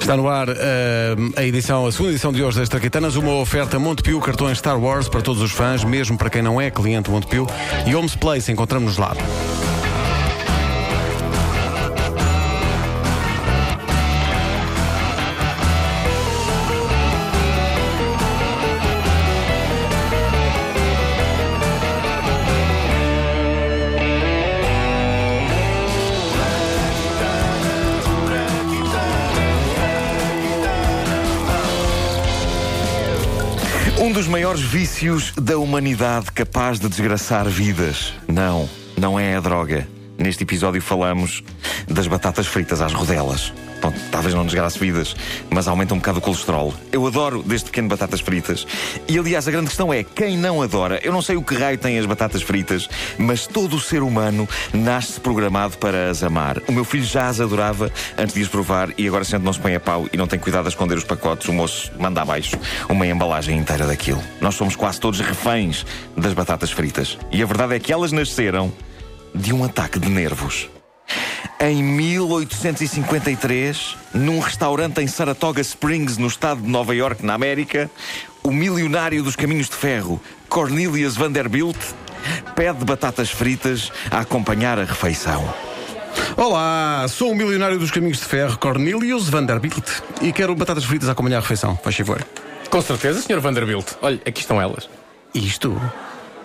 Está no ar eh, a edição, a segunda edição de hoje das Traquitanas, uma oferta Montepio, cartões Star Wars para todos os fãs, mesmo para quem não é cliente Montepio, e Homes Place, encontramos-nos lá. Um dos maiores vícios da humanidade capaz de desgraçar vidas. Não, não é a droga. Neste episódio falamos das batatas fritas às rodelas. Bom, talvez não desgrace vidas, mas aumenta um bocado o colesterol. Eu adoro desde pequeno batatas fritas. E aliás, a grande questão é: quem não adora? Eu não sei o que raio tem as batatas fritas, mas todo o ser humano nasce programado para as amar. O meu filho já as adorava antes de as provar e agora, sendo não se põe a pau e não tem cuidado a esconder os pacotes, o moço manda abaixo uma embalagem inteira daquilo. Nós somos quase todos reféns das batatas fritas. E a verdade é que elas nasceram de um ataque de nervos. Em 1853, num restaurante em Saratoga Springs, no estado de Nova York, na América, o milionário dos caminhos de ferro, Cornelius Vanderbilt, pede batatas fritas a acompanhar a refeição. Olá, sou o milionário dos caminhos de ferro, Cornelius Vanderbilt, e quero batatas fritas a acompanhar a refeição, faz favor. Com certeza, Sr. Vanderbilt. Olha, aqui estão elas. Isto?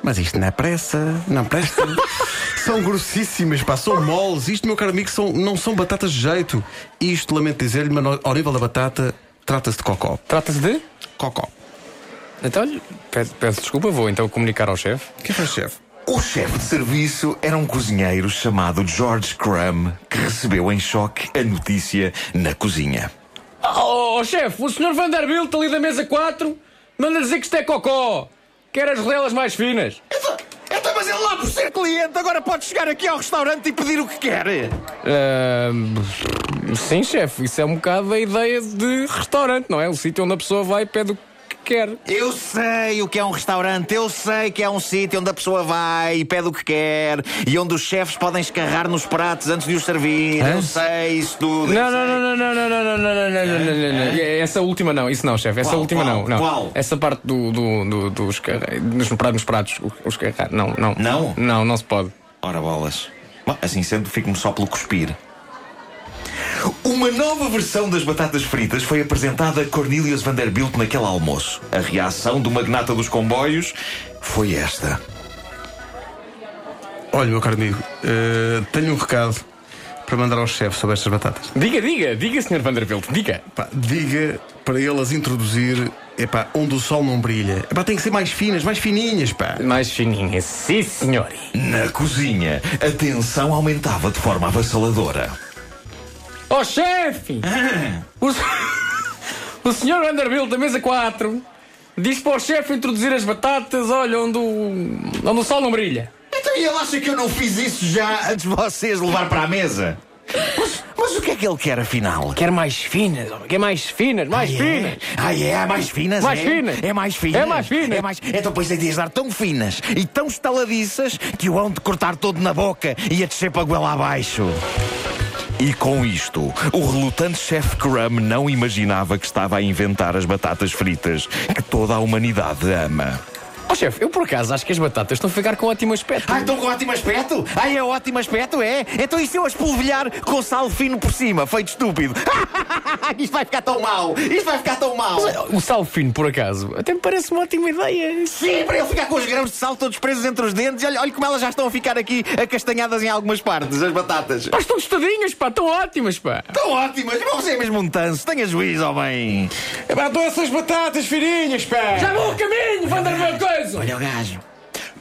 Mas isto não é pressa, não presta. são grossíssimas, pá, são moles. Isto, meu caro amigo, são, não são batatas de jeito. Isto, lamento dizer-lhe, mas ao nível da batata, trata-se de cocó. Trata-se de. Cocó. Então, peço, peço desculpa, vou então comunicar ao chefe. O que faz, chefe? O chefe de serviço era um cozinheiro chamado George Crumb, que recebeu em choque a notícia na cozinha. Oh, oh, chefe, o Sr. Vanderbilt ali da mesa 4 manda dizer que isto é cocó. Quer as rodelas mais finas. Então, então, mas ele lá por ser cliente agora pode chegar aqui ao restaurante e pedir o que quer. Ahm, sim, chefe, isso é um bocado a ideia de restaurante, não é? O sítio onde a pessoa vai e pede o que quer. Eu sei o que é um restaurante, eu sei que é um sítio onde a pessoa vai e pede o que quer e onde os chefes podem escarrar nos pratos antes de os servir. Eu sei isso tudo. Não, não, não, não, não, não, não, não, não, não, não, não, não, não. Essa última não, isso não, chefe. Essa Qual, última qual, não, não. qual? Essa parte do, do, do, dos, carre- nos, pra- nos pratos, os carregar. Não, não. Não? Não, não se pode. Ora bolas. Bom, assim sendo, fico-me só pelo cuspir. Uma nova versão das batatas fritas foi apresentada a Cornelius Vanderbilt naquele almoço. A reação do magnata dos comboios foi esta. Olha, meu caro amigo, eh, tenho um recado para mandar ao chefe sobre estas batatas. Diga, diga, diga, Sr. Vanderbilt, diga. Pá, diga para ele as introduzir epá, onde o sol não brilha. Epá, tem que ser mais finas, mais fininhas, pá. Mais fininha, sim, senhor. Na cozinha, a tensão aumentava de forma avassaladora. Oh, chefe! O, s- o Sr. Vanderbilt, da mesa 4, diz para o chefe introduzir as batatas, olha, onde o, onde o sol não brilha. Então ele acha que eu não fiz isso já antes de vocês levar para a mesa? Mas, mas o que é que ele quer afinal? Quer mais finas, homem, quer mais finas, mais finas. Ah, é? Mais finas? Mais é? finas. É mais finas. É mais finas. É mais... Então, pois é de as dar tão finas e tão estaladiças que o hão de cortar todo na boca e a descer para a goela abaixo. E com isto, o relutante chefe Crumb não imaginava que estava a inventar as batatas fritas que toda a humanidade ama. Oh, chefe, eu por acaso acho que as batatas estão a ficar com ótimo aspecto. Ah, estão com ótimo aspecto? Ah, é ótimo aspecto, é? Então e se eu as polvilhar com sal fino por cima, feito estúpido? Isto vai ficar tão mal! Isto vai ficar tão mal! O sal fino, por acaso, até me parece uma ótima ideia. Sim, para ele ficar com os grãos de sal todos presos entre os dentes. Olha, olha como elas já estão a ficar aqui acastanhadas em algumas partes, as batatas. Pá, estão tostadinhas, pá, estão ótimas, pá. Estão ótimas, mas você é mesmo um tanso. Tenha juízo, homem. Epá, dou essas batatas fininhas, pá. Já vou o caminho, Vanderbilt, Olha o gajo.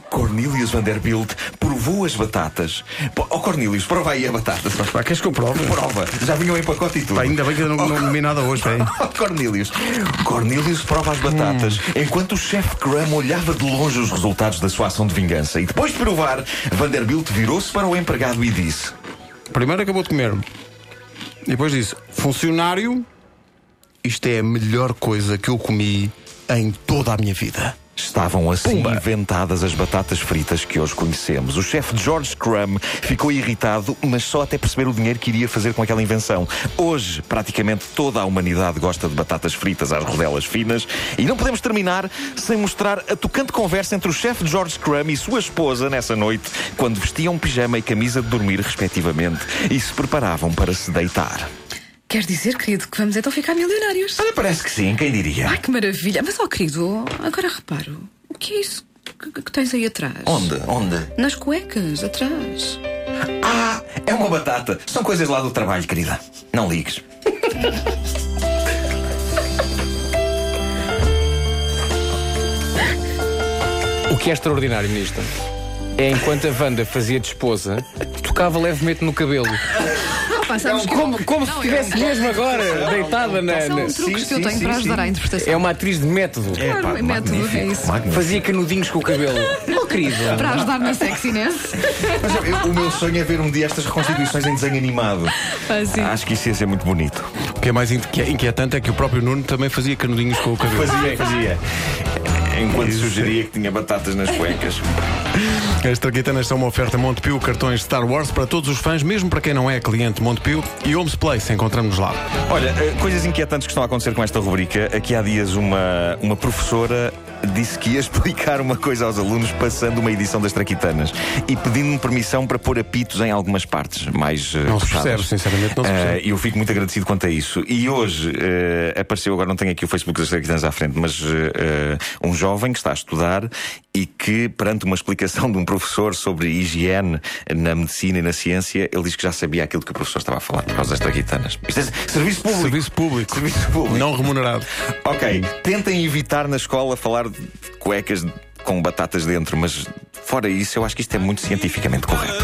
Cornelius Vanderbilt provou as batatas. Pô, Oh, Cornelius, prova aí a batata. Pá, queres que eu prove? Prova. Já vinham em pacote e tudo. Pá, ainda bem que eu não, não comi nada hoje, pá. Oh, Cornelius. Cornelius prova as batatas enquanto o chefe Crumb olhava de longe os resultados da sua ação de vingança. E depois de provar, Vanderbilt virou-se para o empregado e disse: Primeiro acabou de comer. E depois disse: Funcionário, isto é a melhor coisa que eu comi em toda a minha vida. Estavam assim inventadas as batatas fritas que hoje conhecemos. O chefe George Crumb ficou irritado, mas só até perceber o dinheiro que iria fazer com aquela invenção. Hoje, praticamente toda a humanidade gosta de batatas fritas às rodelas finas e não podemos terminar sem mostrar a tocante conversa entre o chefe George Crumb e sua esposa nessa noite, quando vestiam pijama e camisa de dormir, respectivamente, e se preparavam para se deitar. Queres dizer, querido, que vamos então ficar milionários? Olha, parece que sim, quem diria? Ai, que maravilha. Mas, ó, querido, agora reparo. O que é isso que, que tens aí atrás? Onde? Onde? Nas cuecas, atrás. Ah, é uma batata. São coisas lá do trabalho, querida. Não ligues. O que é extraordinário nisto é enquanto a Wanda fazia de esposa, tocava levemente no cabelo. Pá, sabes que eu- Como, como se Não, estivesse eu- mesmo agora deitada na. São truques sim, que eu sim, tenho sim, para sim. ajudar à interpretação. É uma atriz de método. Claro, pá, é método, é isso. magnífico. Fazia canudinhos com o cabelo. Oh, querido. Para ajudar na sexiness. Mas eu- o meu sonho é ver um dia estas reconstituições em desenho animado. Ah, sim. Acho que isso ia ser muito bonito. O que é mais inque- inquietante é que o próprio Nuno também fazia canudinhos com o cabelo. Fazia, fazia. Enquanto sugeria que tinha batatas nas cuecas. As traquitanas são uma oferta Montepio, cartões Star Wars para todos os fãs, mesmo para quem não é cliente Montepio. E Homes Place, encontramos lá. Olha, eh, coisas inquietantes que estão a acontecer com esta rubrica. Aqui há dias uma, uma professora disse que ia explicar uma coisa aos alunos passando uma edição das Traquitanas e pedindo-me permissão para pôr apitos em algumas partes mais eh, Não se percebe, sinceramente, não se Eh, percebe. E eu fico muito agradecido quanto a isso. E hoje eh, apareceu, agora não tenho aqui o Facebook das Traquitanas à frente, mas eh, eh, um jovem que está a estudar e que, perante uma explicação de um professor sobre higiene na medicina e na ciência, ele diz que já sabia aquilo que o professor estava a falar por causa das traquitanas. Isto é serviço público. Serviço público. Serviço público. Não remunerado. Ok, tentem evitar na escola falar de cuecas com batatas dentro, mas fora isso, eu acho que isto é muito cientificamente correto.